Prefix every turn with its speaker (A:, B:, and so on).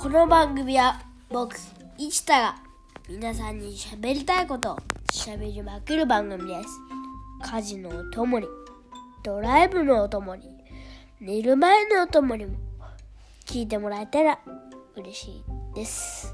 A: この番組は僕、市太が皆さんに喋りたいことを喋りまくる番組です。家事のお供に、ドライブのお供に、寝る前のお供にも聞いてもらえたら嬉しいです。